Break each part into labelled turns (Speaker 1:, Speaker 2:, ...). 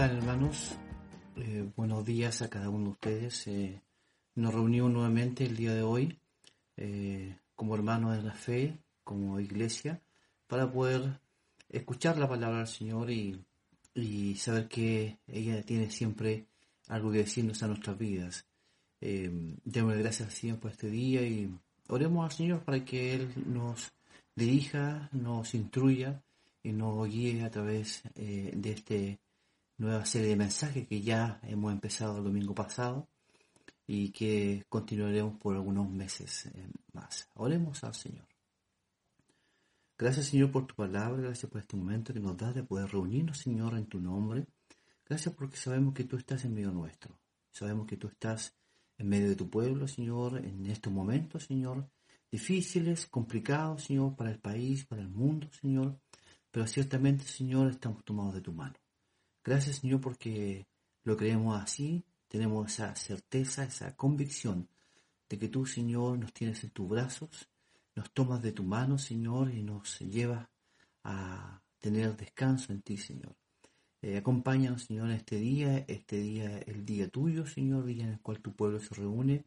Speaker 1: están hermanos? Eh, buenos días a cada uno de ustedes. Eh, nos reunimos nuevamente el día de hoy eh, como hermanos de la fe, como iglesia, para poder escuchar la palabra del Señor y, y saber que ella tiene siempre algo que decirnos a nuestras vidas. Eh, démosle gracias al Señor por este día y oremos al Señor para que Él nos dirija, nos instruya y nos guíe a través eh, de esta nueva serie de mensajes que ya hemos empezado el domingo pasado y que continuaremos por algunos meses eh, más. Oremos al Señor. Gracias Señor por tu palabra, gracias por este momento que nos das de poder reunirnos Señor en tu nombre. Gracias porque sabemos que tú estás en medio nuestro. Sabemos que tú estás en medio de tu pueblo, Señor, en estos momentos, Señor, difíciles, complicados, Señor, para el país, para el mundo, Señor pero ciertamente, Señor, estamos tomados de tu mano. Gracias, Señor, porque lo creemos así, tenemos esa certeza, esa convicción de que tú, Señor, nos tienes en tus brazos, nos tomas de tu mano, Señor, y nos llevas a tener descanso en ti, Señor. Eh, acompáñanos, Señor, en este día, este día, el día tuyo, Señor, día en el cual tu pueblo se reúne.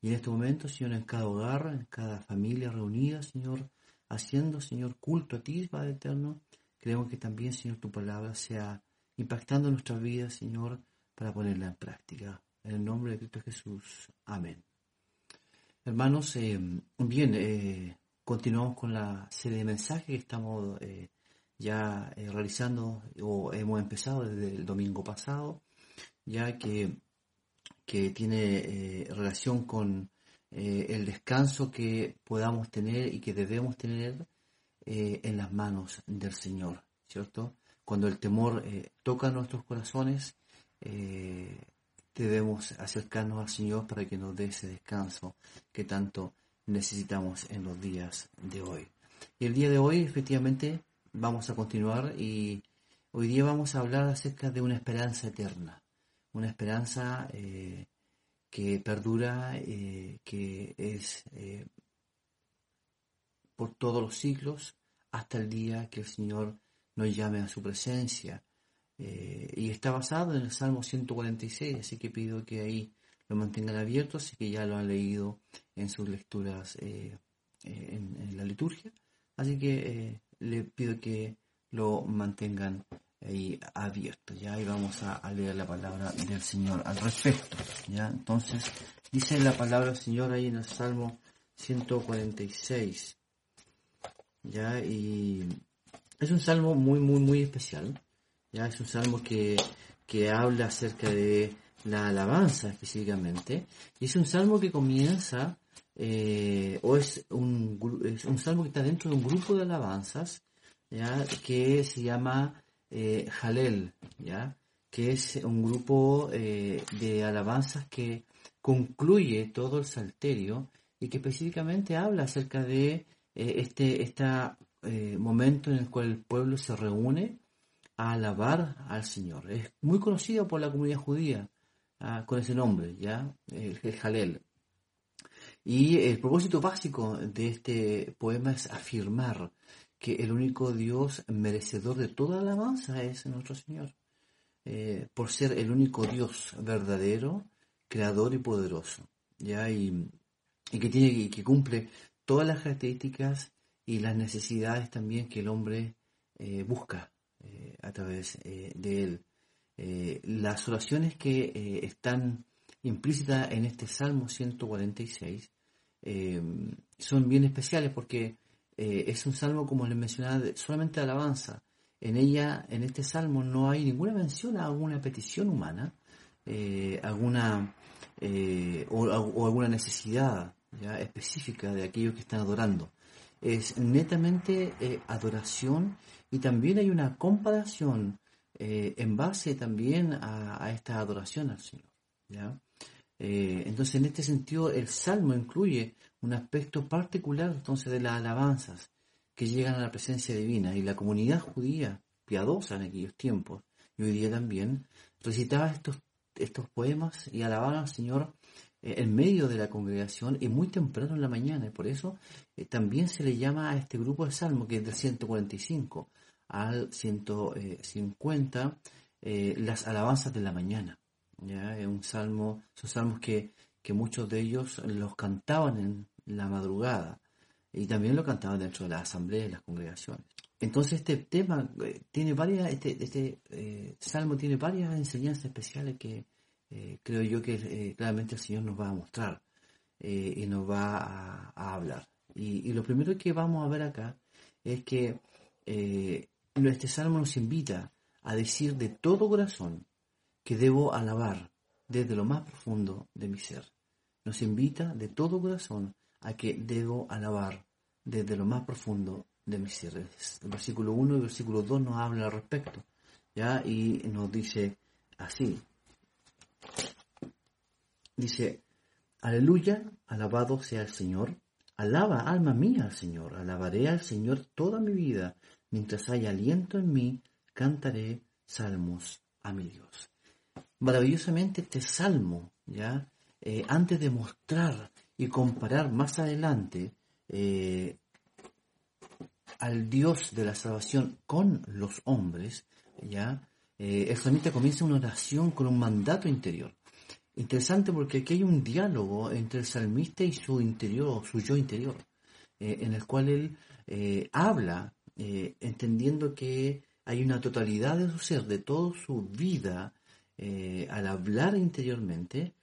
Speaker 1: Y en este momento, Señor, en cada hogar, en cada familia reunida, Señor, haciendo, Señor, culto a ti, Padre Eterno. Creemos que también, Señor, tu palabra sea impactando nuestras vidas, Señor, para ponerla en práctica. En el nombre de Cristo Jesús. Amén. Hermanos, eh, bien, eh, continuamos con la serie de mensajes que estamos eh, ya realizando o hemos empezado desde el domingo pasado, ya que, que tiene relación con el descanso que podamos tener y que debemos tener en las manos del Señor, ¿cierto? Cuando el temor eh, toca nuestros corazones, debemos acercarnos al Señor para que nos dé ese descanso que tanto necesitamos en los días de hoy. Y el día de hoy, efectivamente, vamos a continuar y hoy día vamos a hablar acerca de una esperanza eterna, una esperanza que perdura, eh, que es eh, por todos los siglos hasta el día que el Señor nos llame a su presencia. Eh, y está basado en el Salmo 146, así que pido que ahí lo mantengan abierto, así que ya lo han leído en sus lecturas en, en, la liturgia. Así que le pido que lo mantengan ahí abierto. Ya ahí vamos a, leer la palabra del Señor al respecto. Ya entonces dice la palabra del Señor ahí en el Salmo 146. Ya y es un salmo muy muy muy especial. Ya es un salmo que, que habla acerca de la alabanza específicamente. Y es un salmo que comienza, eh, o es un, es un salmo que está dentro de un grupo de alabanzas, ya, que se llama eh, Jalel, ¿ya? que es un grupo eh, de alabanzas que concluye todo el salterio y que específicamente habla acerca de eh, este, este momento en el cual el pueblo se reúne a alabar al Señor. Es muy conocido por la comunidad judía ah, con ese nombre, ¿ya? El, el Jalel. Y el propósito básico de este poema es afirmar que el único Dios merecedor de toda alabanza es nuestro Señor, eh, por ser el único Dios verdadero, creador y poderoso, ¿ya? Y, que tiene y que cumple todas las características y las necesidades también que el hombre eh, busca eh, a través de él. las oraciones que están implícitas en este Salmo 146 son bien especiales porque eh, es un salmo, como les mencionaba, solamente de alabanza. En ella, en este salmo, no hay ninguna mención a alguna petición humana, eh, alguna eh, o, alguna necesidad específica de aquellos que están adorando. Es netamente adoración y también hay una comparación en base también a, esta adoración al Señor. ¿ya? entonces, en este sentido, el salmo incluye un aspecto particular entonces de las alabanzas que llegan a la presencia divina y la comunidad judía piadosa en aquellos tiempos y hoy día también recitaba estos, estos poemas y alababa al Señor eh, en medio de la congregación y muy temprano en la mañana y por eso eh, también se le llama a este grupo de salmo que es del 145 al 150 eh, las alabanzas de la mañana. ¿ya? Es un salmo, son salmos que, que muchos de ellos los cantaban en la madrugada y también lo cantaban dentro de la asamblea y las congregaciones. Entonces este tema eh, tiene varias, este, este eh, salmo tiene varias enseñanzas especiales que creo yo que claramente el Señor nos va a mostrar y nos va a, hablar. Y, y, lo primero que vamos a ver acá es que este salmo nos invita a decir de todo corazón que debo alabar desde lo más profundo de mi ser. Nos invita de todo corazón a que debo alabar desde lo más profundo de mi ser. El versículo 1 y el versículo 2 nos habla al respecto. ¿ya? Y nos dice así. Dice, aleluya, alabado sea el Señor. Alaba, alma mía, al Señor. Alabaré al Señor toda mi vida. Mientras haya aliento en mí, cantaré salmos a mi Dios. Maravillosamente este salmo, ¿ya? Eh, antes de mostrar y comparar más adelante eh, al Dios de la salvación con los hombres, ¿ya? Eh, comienza una oración con un mandato interior. Interesante porque aquí hay un diálogo entre el salmista y su interior, su yo interior, en el cual él habla entendiendo que hay una totalidad de su ser, de toda su vida, eh, al hablar interiormente,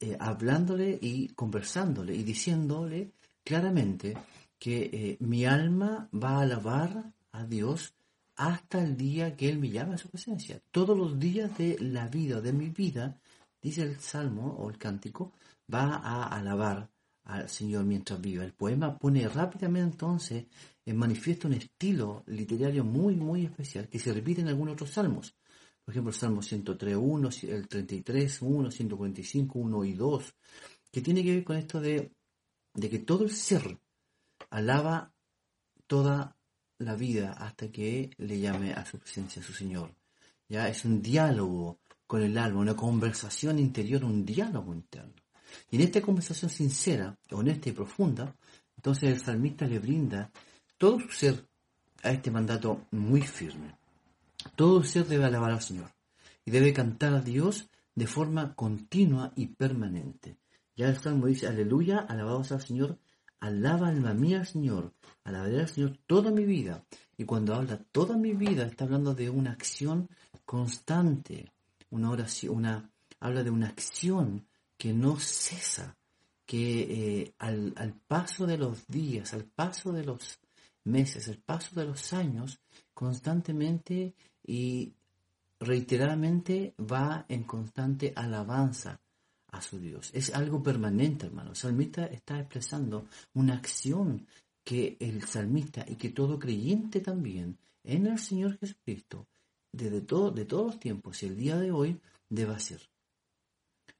Speaker 1: eh, hablándole y conversándole y diciéndole claramente que eh, mi alma va a alabar a Dios hasta el día que Él me llame a su presencia. Todos los días de la vida, de mi vida, dice el salmo o el cántico, va a alabar al Señor mientras viva. El poema pone rápidamente entonces en manifiesto un estilo literario muy, muy especial que se repite en algunos otros salmos. Por ejemplo, el Salmo 103, 1, el 33, 1, 145, 1 y 2, que tiene que ver con esto de, de que todo el ser alaba toda la vida hasta que le llame a su presencia a su Señor. Ya es un diálogo con el alma, una conversación interior, un diálogo interno. Y en esta conversación sincera, honesta y profunda, entonces el salmista le brinda todo su ser a este mandato muy firme. Todo ser debe alabar al Señor y debe cantar a Dios de forma continua y permanente. Ya el Salmo dice, aleluya, alabados al Señor, alaba alma mía al Señor, alabaré al Señor toda mi vida. Y cuando habla toda mi vida, está hablando de una acción constante, una oración, una, habla de una acción que no cesa, que eh, al, al, paso de los días, al paso de los meses, al paso de los años, constantemente y reiteradamente va en constante alabanza a su Dios. Es algo permanente, hermano. El salmista está expresando una acción que el salmista y que todo creyente también en el Señor Jesucristo, desde todo, de todos los tiempos y el día de hoy, debe hacer.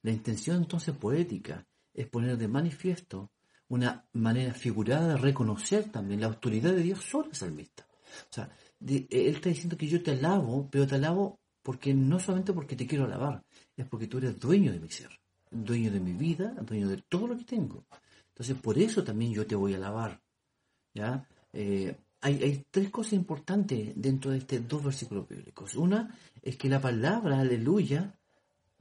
Speaker 1: La intención entonces poética es poner de manifiesto una manera figurada de reconocer también la autoridad de Dios sobre el salmista. O sea, él está diciendo que yo te alabo, pero te alabo porque no solamente porque te quiero alabar, es porque tú eres dueño de mi ser, dueño de mi vida, dueño de todo lo que tengo. Entonces, por eso también yo te voy a alabar. ¿ya? Eh, hay, hay, tres cosas importantes dentro de estos dos versículos bíblicos. Una es que la palabra aleluya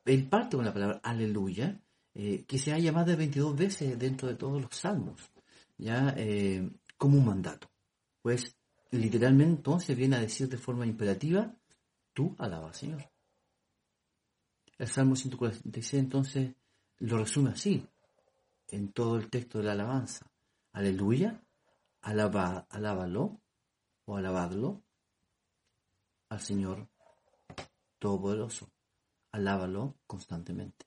Speaker 1: él parte con la palabra aleluya, eh, que se ha llamado 22 veces dentro de todos los salmos, ya eh, como un mandato. Pues literalmente entonces viene a decir de forma imperativa, tú alabas Señor. El Salmo 146 entonces lo resume así, en todo el texto de la alabanza. Aleluya, alaba, alábalo o alabadlo al Señor Todopoderoso alábalo constantemente.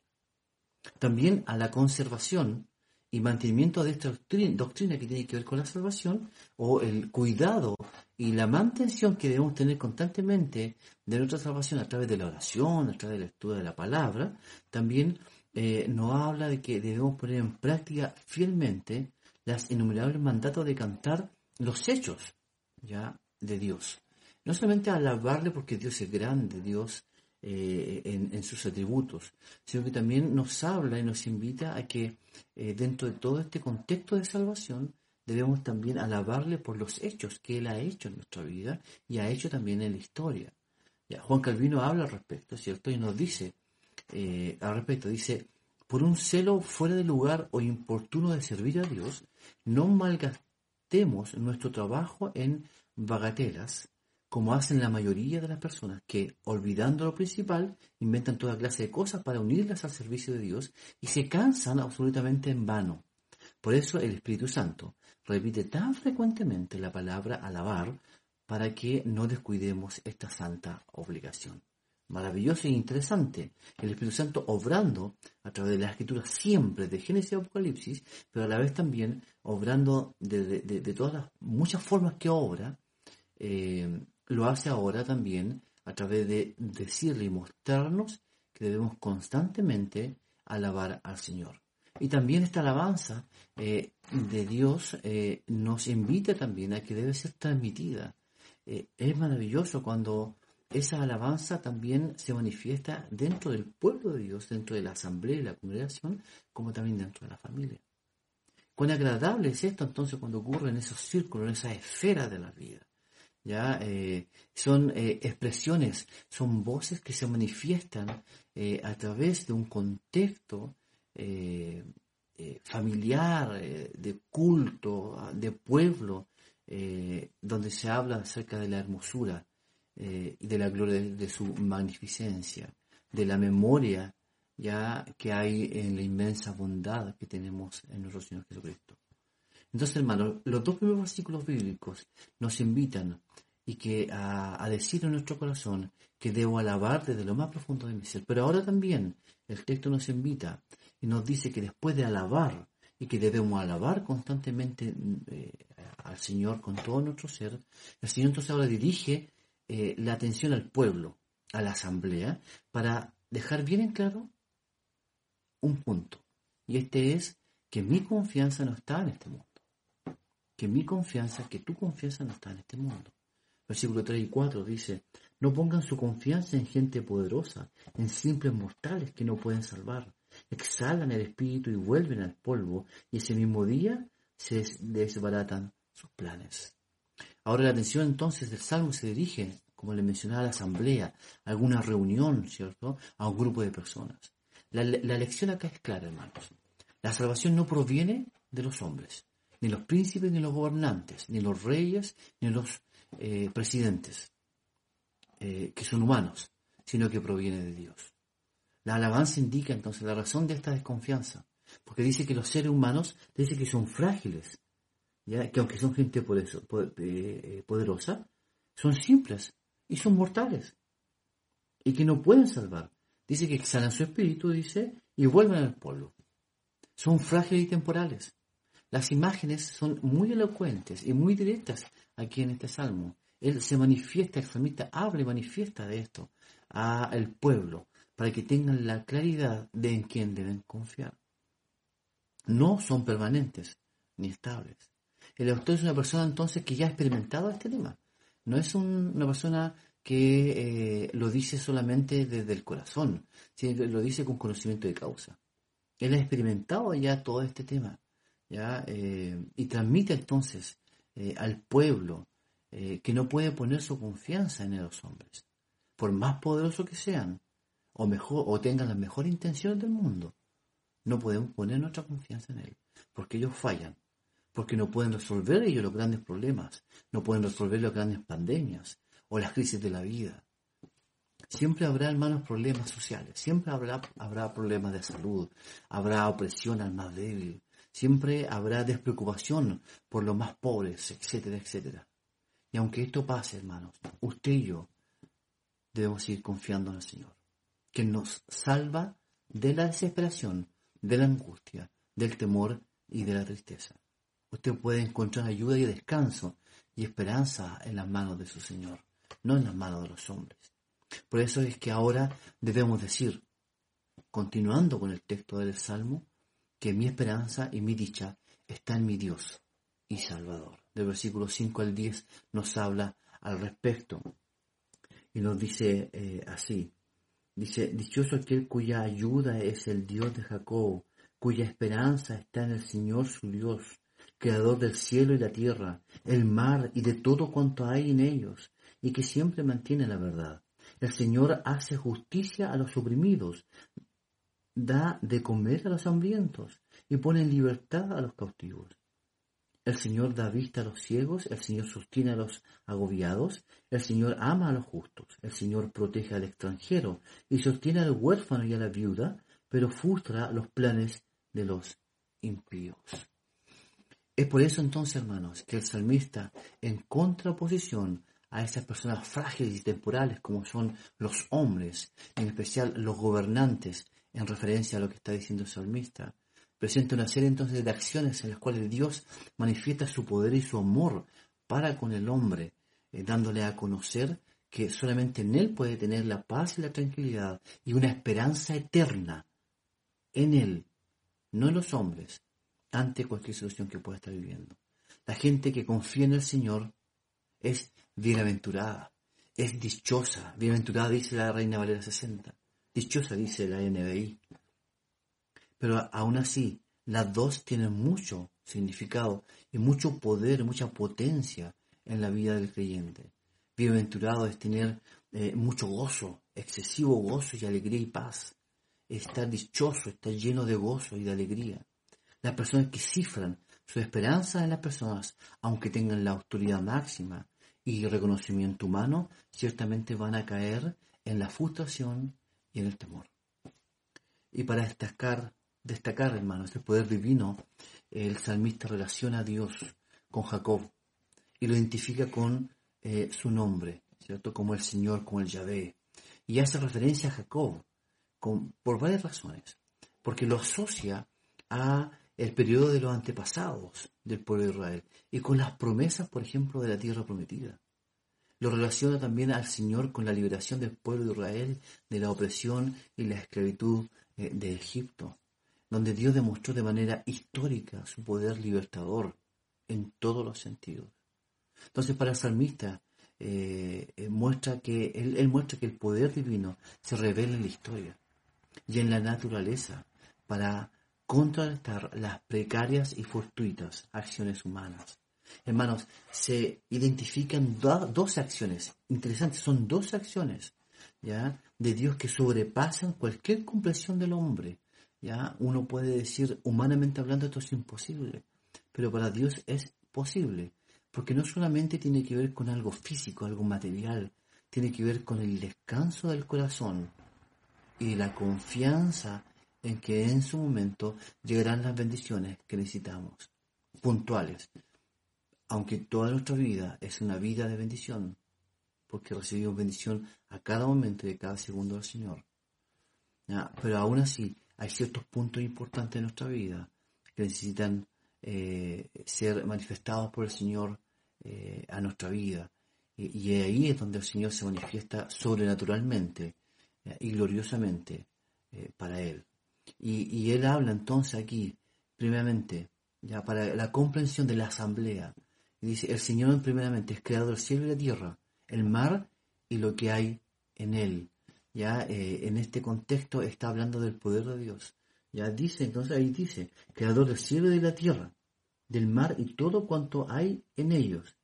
Speaker 1: También a la conservación y mantenimiento de esta doctrina, que tiene que ver con la salvación, o el cuidado y la mantención que debemos tener constantemente de nuestra salvación a través de la oración, a través de la lectura de la palabra, también eh, nos habla de que debemos poner en práctica fielmente las innumerables mandatos de cantar los hechos ya de Dios. No solamente alabarle porque Dios es grande, Dios eh, en, sus atributos, sino que también nos habla y nos invita a que eh, dentro de todo este contexto de salvación debemos también alabarle por los hechos que Él ha hecho en nuestra vida y ha hecho también en la historia. Juan Calvino habla al respecto, ¿cierto? Y nos dice eh, al respecto, dice, por un celo fuera de lugar o importuno de servir a Dios, no malgastemos nuestro trabajo en bagatelas, como hacen la mayoría de las personas que, olvidando lo principal, inventan toda clase de cosas para unirlas al servicio de Dios y se cansan absolutamente en vano. Por eso el Espíritu Santo repite tan frecuentemente la palabra alabar para que no descuidemos esta santa obligación. Maravilloso e interesante. El Espíritu Santo obrando a través de la escritura siempre de Génesis y Apocalipsis, pero a la vez también obrando de, todas las muchas formas que obra, eh, lo hace ahora también a través de decirle y mostrarnos que debemos constantemente alabar al Señor. Y también esta alabanza eh, de Dios eh, nos invita también a que debe ser transmitida. Eh, es maravilloso cuando esa alabanza también se manifiesta dentro del pueblo de Dios, dentro de la asamblea y la congregación, como también dentro de la familia. Cuán agradable es esto entonces cuando ocurre en esos círculos, en esa esfera de la vida. ¿ya? Eh, son eh, expresiones, son voces que se manifiestan eh, a través de un contexto familiar, de culto, de pueblo, donde se habla acerca de la hermosura y de la gloria de, su magnificencia, de la memoria ya que hay en la inmensa bondad que tenemos en nuestro Señor Jesucristo. Entonces, hermanos, los dos primeros versículos bíblicos nos invitan y que a, decir en nuestro corazón que debo alabar desde lo más profundo de mi ser. Pero ahora también el texto nos invita y nos dice que después de alabar y que debemos alabar constantemente eh, al Señor con todo nuestro ser, el Señor entonces ahora dirige eh, la atención al pueblo, a la asamblea, para dejar bien en claro un punto. Y este es que mi confianza no está en este mundo que mi confianza, que tu confianza no está en este mundo. Versículo 3 y 4 dice, no pongan su confianza en gente poderosa, en simples mortales que no pueden salvar. Exhalan el espíritu y vuelven al polvo, y ese mismo día se desbaratan sus planes. Ahora la atención entonces del Salmo se dirige, como le mencionaba, a la asamblea, a alguna reunión, ¿cierto? A un grupo de personas. La, la lección acá es clara, hermanos. La salvación no proviene de los hombres ni los príncipes, ni los gobernantes, ni los reyes, ni los eh, presidentes, eh, que son humanos, sino que proviene de Dios. La alabanza indica entonces la razón de esta desconfianza, porque dice que los seres humanos, dice que son frágiles, que aunque son gente eh, poderosa, son simples y son mortales, y que no pueden salvar. Dice que exhalan su espíritu, dice, y vuelven al polvo. Son frágiles y temporales. Las imágenes son muy elocuentes y muy directas aquí en este salmo. Él se manifiesta, el salmista habla y manifiesta de esto al pueblo para que tengan la claridad de en quién deben confiar. No son permanentes ni estables. El autor es una persona entonces que ya ha experimentado este tema. No es una persona que eh, lo dice solamente desde el corazón, sino que lo dice con conocimiento de causa. Él ha experimentado ya todo este tema. Eh, y transmite entonces eh, al pueblo que no puede poner su confianza en los hombres, por más poderosos que sean, o mejor, o tengan las mejores intenciones del mundo, no podemos poner nuestra confianza en él, porque ellos fallan, porque no pueden resolver ellos los grandes problemas, no pueden resolver las grandes pandemias o las crisis de la vida. Siempre habrá, hermanos, problemas sociales, siempre habrá, habrá problemas de salud, habrá opresión al más débil, Siempre habrá despreocupación por los más pobres, etcétera, etcétera. Y aunque esto pase, hermanos, usted y yo debemos ir confiando en el Señor, que nos salva de la desesperación, de la angustia, del temor y de la tristeza. Usted puede encontrar ayuda y descanso y esperanza en las manos de su Señor, no en las manos de los hombres. Por eso es que ahora debemos decir, continuando con el texto del Salmo, que mi esperanza y mi dicha está en mi Dios y Salvador. Del versículo 5 al 10 nos habla al respecto y nos dice eh, así. Dice, dichoso aquel cuya ayuda es el Dios de Jacob, cuya esperanza está en el Señor su Dios, creador del cielo y la tierra, el mar y de todo cuanto hay en ellos, y que siempre mantiene la verdad, El Señor hace justicia a los oprimidos, da de comer a los hambrientos y pone en libertad a los cautivos. El Señor da vista a los ciegos, el Señor sostiene a los agobiados, el Señor ama a los justos, el Señor protege al extranjero y sostiene al huérfano y a la viuda, pero frustra los planes de los impíos. Es por eso entonces, hermanos, que el salmista, en contraposición a esas personas frágiles y temporales como son los hombres, en especial los gobernantes, en referencia a lo que está diciendo el salmista, presenta una serie entonces de acciones en las cuales Dios manifiesta su poder y su amor para con el hombre, eh, dándole a conocer que solamente en Él puede tener la paz y la tranquilidad y una esperanza eterna en Él, no en los hombres, ante cualquier situación que pueda estar viviendo. La gente que confía en el Señor es bienaventurada, es dichosa. Bienaventurada dice la Reina Valera 60. Dichosa dice la NBI. Pero aún así, las dos tienen mucho significado y mucho poder, mucha potencia en la vida del creyente. Bienaventurado es tener eh, mucho gozo, excesivo gozo y alegría y paz. Estar dichoso, estar lleno de gozo y de alegría. Las personas que cifran su esperanza en las personas, aunque tengan la autoridad máxima y reconocimiento humano, ciertamente van a caer en la frustración y en el temor. Y para destacar, destacar, hermanos, el poder divino, el salmista relaciona a Dios con Jacob y lo identifica con eh, su nombre, ¿cierto? Como el Señor, como el Yahvé. Y hace referencia a Jacob con, por varias razones. Porque lo asocia a el periodo de los antepasados del pueblo de Israel y con las promesas, por ejemplo, de la tierra prometida. Lo relaciona también al Señor con la liberación del pueblo de Israel de la opresión y la esclavitud eh, de Egipto, donde Dios demostró de manera histórica su poder libertador en todos los sentidos. Entonces, para el salmista, eh, eh, muestra que, él muestra que el poder divino se revela en la historia y en la naturaleza para contrarrestar las precarias y fortuitas acciones humanas. Hermanos, se identifican dos acciones interesantes, son dos acciones ¿ya? de Dios que sobrepasan cualquier comprensión del hombre. ¿ya? Uno puede decir, humanamente hablando, esto es imposible, pero para Dios es posible, porque no solamente tiene que ver con algo físico, algo material, tiene que ver con el descanso del corazón y la confianza en que en su momento llegarán las bendiciones que necesitamos, puntuales. Aunque toda nuestra vida es una vida de bendición, porque recibimos bendición a cada momento de cada segundo del Señor. Pero aún así hay ciertos puntos importantes en nuestra vida que necesitan eh, ser manifestados por el Señor eh, a nuestra vida. Y, ahí es donde el Señor se manifiesta sobrenaturalmente y gloriosamente eh, para Él. Y, él habla entonces aquí, primeramente, ya para la comprensión de la asamblea. Y dice, el Señor primeramente es creador del cielo y la tierra, el mar y lo que hay en él. Ya eh, en este contexto está hablando del poder de Dios. Ya dice, entonces ahí dice, creador del cielo y de la tierra, del mar y todo cuanto hay en ellos.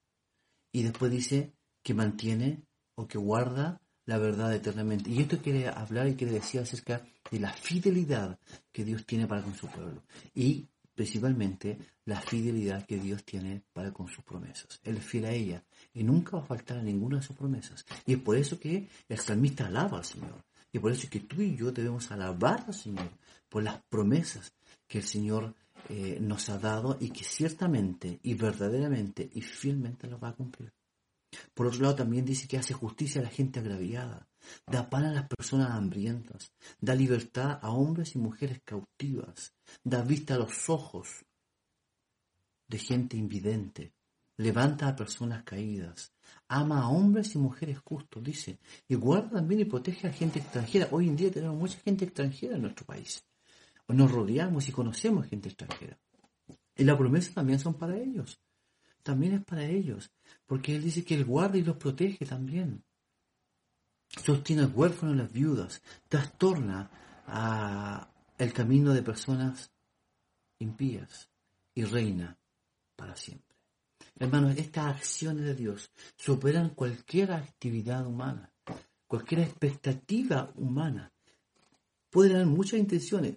Speaker 1: Y después dice que mantiene o que guarda la verdad eternamente. Y esto quiere hablar y quiere decir acerca de la fidelidad que Dios tiene para con su pueblo. Y principalmente la fidelidad que Dios tiene para con sus promesas. Él es fiel a ella y nunca va a faltar a ninguna de sus promesas. Y es por eso que el salmista alaba al Señor. Y por eso es que tú y yo debemos alabar al Señor por las promesas que el Señor eh, nos ha dado y que ciertamente y verdaderamente y fielmente las va a cumplir. Por otro lado, también dice que hace justicia a la gente agraviada, da pan a las personas hambrientas, da libertad a hombres y mujeres cautivas, da vista a los ojos de gente invidente, levanta a personas caídas, ama a hombres y mujeres justos, dice, y guarda también y protege a gente extranjera. Hoy en día tenemos mucha gente extranjera en nuestro país. Nos rodeamos y conocemos gente extranjera. Y las promesas también son para ellos también es para ellos, porque Él dice que Él guarda y los protege también. Sostiene al huérfano y las viudas, trastorna el camino de personas impías y reina para siempre. Hermanos, estas acciones de Dios superan cualquier actividad humana. cualquier expectativa humana. Pueden haber muchas intenciones,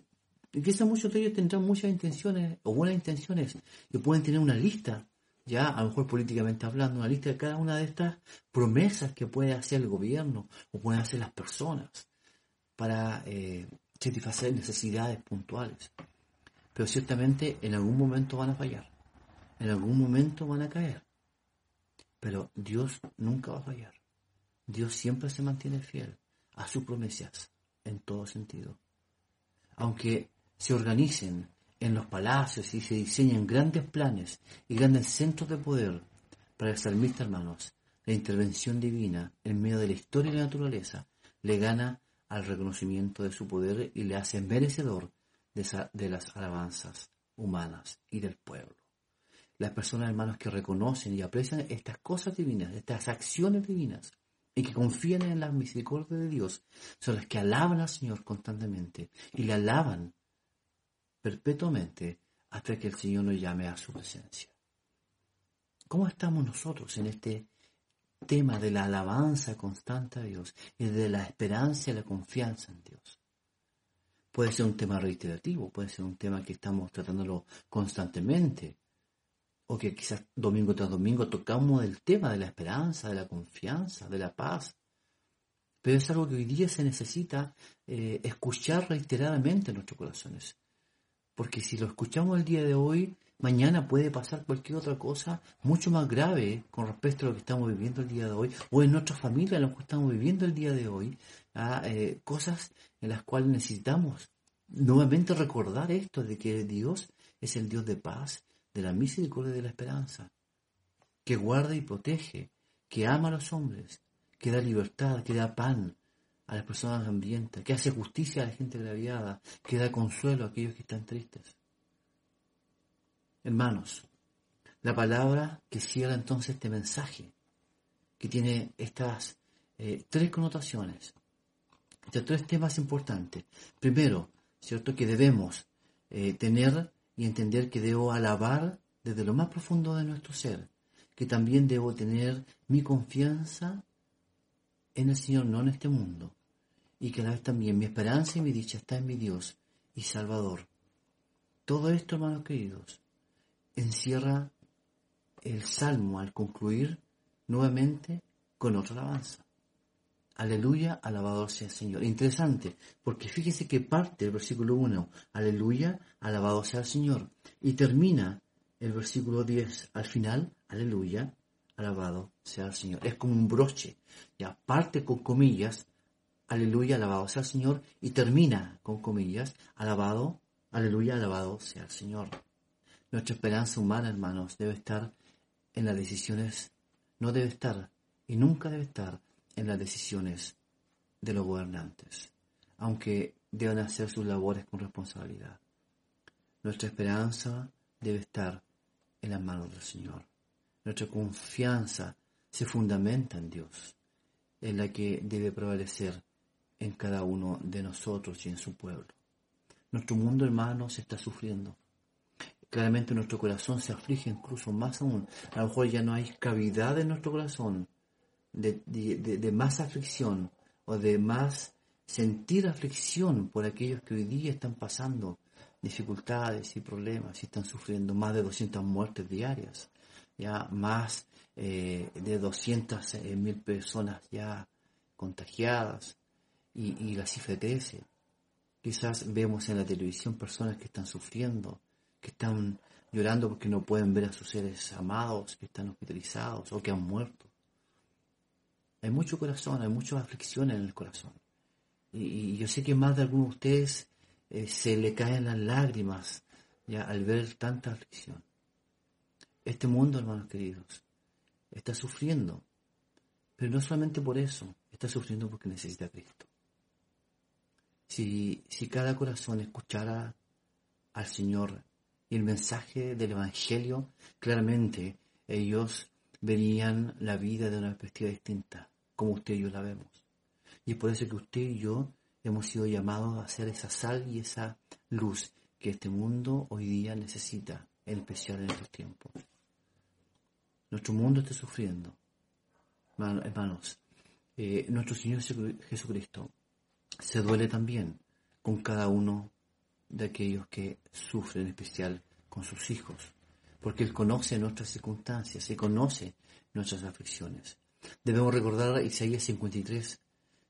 Speaker 1: y quizás muchos de ellos tendrán muchas intenciones o buenas intenciones y pueden tener una lista, ya a lo mejor políticamente hablando, una lista de cada una de estas promesas que puede hacer el gobierno o pueden hacer las personas para eh, satisfacer necesidades puntuales. Pero ciertamente en algún momento van a fallar, en algún momento van a caer. Pero Dios nunca va a fallar. Dios siempre se mantiene fiel a sus promesas en todo sentido. Aunque se organicen en los palacios y se diseñen grandes planes y grandes centros de poder para el salmista, hermanos, la intervención divina en medio de la historia y la naturaleza le gana al reconocimiento de su poder y le hace merecedor de, de las alabanzas humanas y del pueblo. Las personas, hermanos, que reconocen y aprecian estas cosas divinas, estas acciones divinas, y que confían en la misericordia de Dios, son las que alaban al Señor constantemente y le alaban perpetuamente hasta que el Señor nos llame a su presencia. ¿Cómo estamos nosotros en este tema de la alabanza constante a Dios y de la esperanza y la confianza en Dios? Puede ser un tema reiterativo, puede ser un tema que estamos tratándolo constantemente, o que quizás domingo tras domingo tocamos el tema de la esperanza, de la confianza, de la paz. Pero es algo que hoy día se necesita eh, escuchar reiteradamente en nuestros corazones. Porque si lo escuchamos el día de hoy, mañana puede pasar cualquier otra cosa mucho más grave con respecto a lo que estamos viviendo el día de hoy, o en nuestra familia lo que estamos viviendo el día de hoy, a, eh, cosas en las cuales necesitamos nuevamente recordar esto de que Dios es el Dios de paz, de la misericordia y de la esperanza, que guarda y protege, que ama a los hombres, que da libertad, que da pan a las personas hambrientas, que hace justicia a la gente agraviada, que da consuelo a aquellos que están tristes. Hermanos, la palabra que cierra entonces este mensaje, que tiene estas eh, tres connotaciones, estos tres temas importantes. Primero, ¿cierto? Que debemos eh, tener y entender que debo alabar desde lo más profundo de nuestro ser, que también debo tener mi confianza en el Señor, no en este mundo, y que a la vez también mi esperanza y mi dicha está en mi Dios y Salvador. Todo esto, hermanos queridos, encierra el salmo al concluir nuevamente con otra alabanza. Aleluya, alabado sea el Señor. Interesante, porque fíjese que parte el versículo 1, aleluya, alabado sea el Señor, y termina el versículo 10, al final, aleluya, alabado sea el Señor. Es como un broche, ya parte con comillas, aleluya, alabado sea el Señor, y termina con comillas, alabado, aleluya, alabado sea el Señor. Nuestra esperanza humana, hermanos, debe estar en las decisiones, no debe estar y nunca debe estar en las decisiones de los gobernantes, aunque deban hacer sus labores con responsabilidad. Nuestra esperanza debe estar en las manos del Señor. Nuestra confianza se fundamenta en Dios, en la que debe prevalecer en cada uno de nosotros y en su pueblo. Nuestro mundo, hermanos, está sufriendo. Claramente nuestro corazón se aflige incluso más aún. A lo mejor ya no hay cavidad en nuestro corazón de, más aflicción o de más sentir aflicción por aquellos que hoy día están pasando dificultades y problemas y están sufriendo más de 200 muertes diarias, ya más eh, de 200 eh, mil personas ya contagiadas y, y la cifra crece. Quizás vemos en la televisión personas que están sufriendo, que están llorando porque no pueden ver a sus seres amados que están hospitalizados o que han muerto. Hay mucho corazón, hay mucha aflicción en el corazón. Y, yo sé que más de algunos de ustedes eh, se le caen las lágrimas ya al ver tanta aflicción. Este mundo, hermanos queridos, está sufriendo. Pero no solamente por eso, está sufriendo porque necesita a Cristo. Si, si cada corazón escuchara al Señor y el mensaje del Evangelio, claramente ellos verían la vida de una perspectiva distinta como usted y yo la vemos. Y es por eso que usted y yo hemos sido llamados a ser esa sal y esa luz que este mundo hoy día necesita, en especial en estos tiempos. Nuestro mundo está sufriendo, hermanos, eh, nuestro Señor Jesucristo se duele también con cada uno de aquellos que sufren, en especial con sus hijos, porque Él conoce nuestras circunstancias, y conoce nuestras aflicciones. Debemos recordar Isaías 53,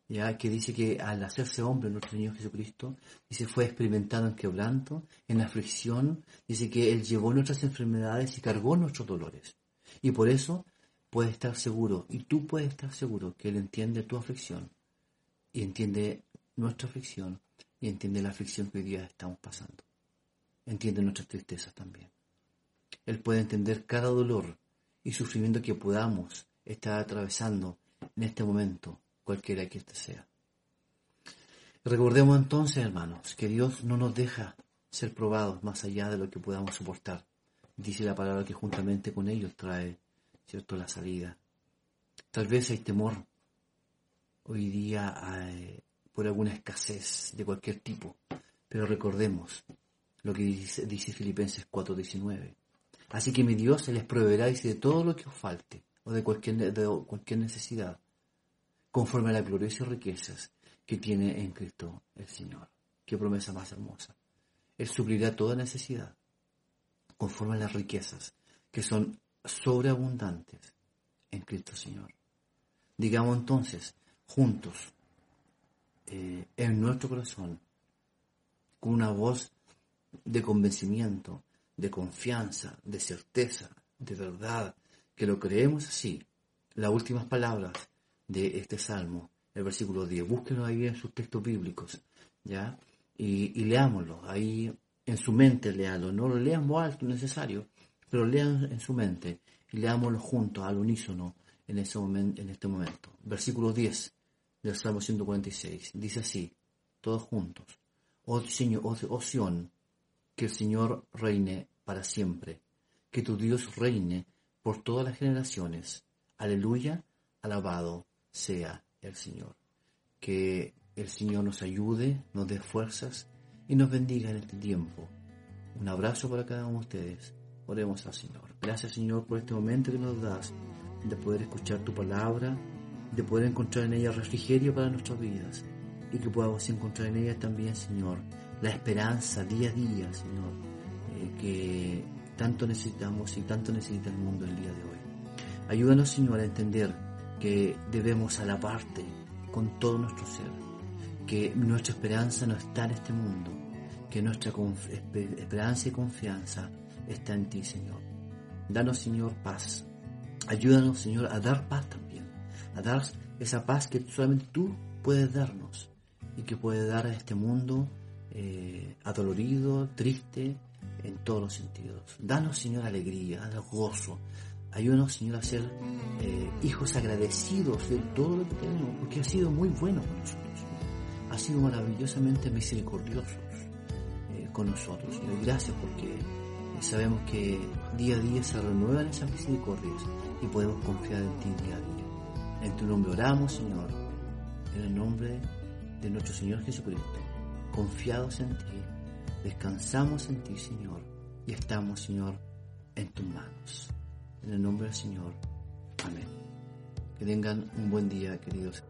Speaker 1: ya que dice que al hacerse hombre nuestro Señor Jesucristo, dice fue experimentado en quebranto, en aflicción, dice que Él llevó nuestras enfermedades y cargó nuestros dolores. Y por eso puedes estar seguro, y tú puedes estar seguro que Él entiende tu aflicción, y entiende nuestra aflicción, y entiende la aflicción que hoy día estamos pasando. Entiende nuestras tristezas también. Él puede entender cada dolor y sufrimiento que podamos estar atravesando en este momento cualquiera que éste sea. Recordemos entonces, hermanos, que Dios no nos deja ser probados más allá de lo que podamos soportar. Dice la palabra que juntamente con ellos trae, ¿cierto?, la salida. Tal vez hay temor hoy día eh, por alguna escasez de cualquier tipo, pero recordemos lo que dice, dice Filipenses 4:19. Así que mi Dios se les proveerá de todo lo que os falte o de cualquier, de cualquier necesidad conforme a las gloriosas riquezas que tiene en Cristo el Señor. Qué promesa más hermosa. Él suplirá toda necesidad conforme a las riquezas que son sobreabundantes en Cristo Señor. Digamos entonces, juntos, eh, en nuestro corazón, con una voz de convencimiento, de confianza, de certeza, de verdad, que lo creemos así, las últimas palabras de este salmo, el versículo 10. Búsquenlo ahí en sus textos bíblicos, ¿ya? Y, y leámoslo, ahí en su mente lealo, no lo lean muy alto necesario, pero lean en su mente y leámoslo juntos, al unísono, en, ese momento, en este momento. Versículo 10 del Salmo 146, dice así, todos juntos, oh Señor, oh, oh que el Señor reine para siempre, que tu Dios reine por todas las generaciones. Aleluya, alabado sea el Señor. Que el Señor nos ayude, nos dé fuerzas y nos bendiga en este tiempo. Un abrazo para cada uno de ustedes. Oremos al Señor. Gracias Señor por este momento que nos das de poder escuchar tu palabra, de poder encontrar en ella refrigerio para nuestras vidas y que podamos encontrar en ella también, Señor, la esperanza día a día, Señor, eh, que tanto necesitamos y tanto necesita el mundo el día de hoy. Ayúdanos, Señor, a entender que debemos alabarte con todo nuestro ser, que nuestra esperanza no está en este mundo, que nuestra esperanza y confianza está en ti, Señor. Danos, Señor, paz. Ayúdanos, Señor, a dar paz también, a dar esa paz que solamente tú puedes darnos y que puede dar a este mundo eh, adolorido, triste, en todos los sentidos. Danos, Señor, alegría, danos gozo, Ayúdanos, Señor, a ser eh, hijos agradecidos de todo lo que tenemos, porque ha sido muy bueno con nosotros. Ha sido maravillosamente misericordioso con nosotros. Y gracias porque sabemos que día a día se renuevan esas misericordias y podemos confiar en ti día a día. En tu nombre oramos, Señor, en el nombre de nuestro Señor Jesucristo. Confiados en ti, descansamos en ti, Señor, y estamos, Señor, en tus manos. En el nombre del Señor. Amén. Que tengan un buen día, queridos.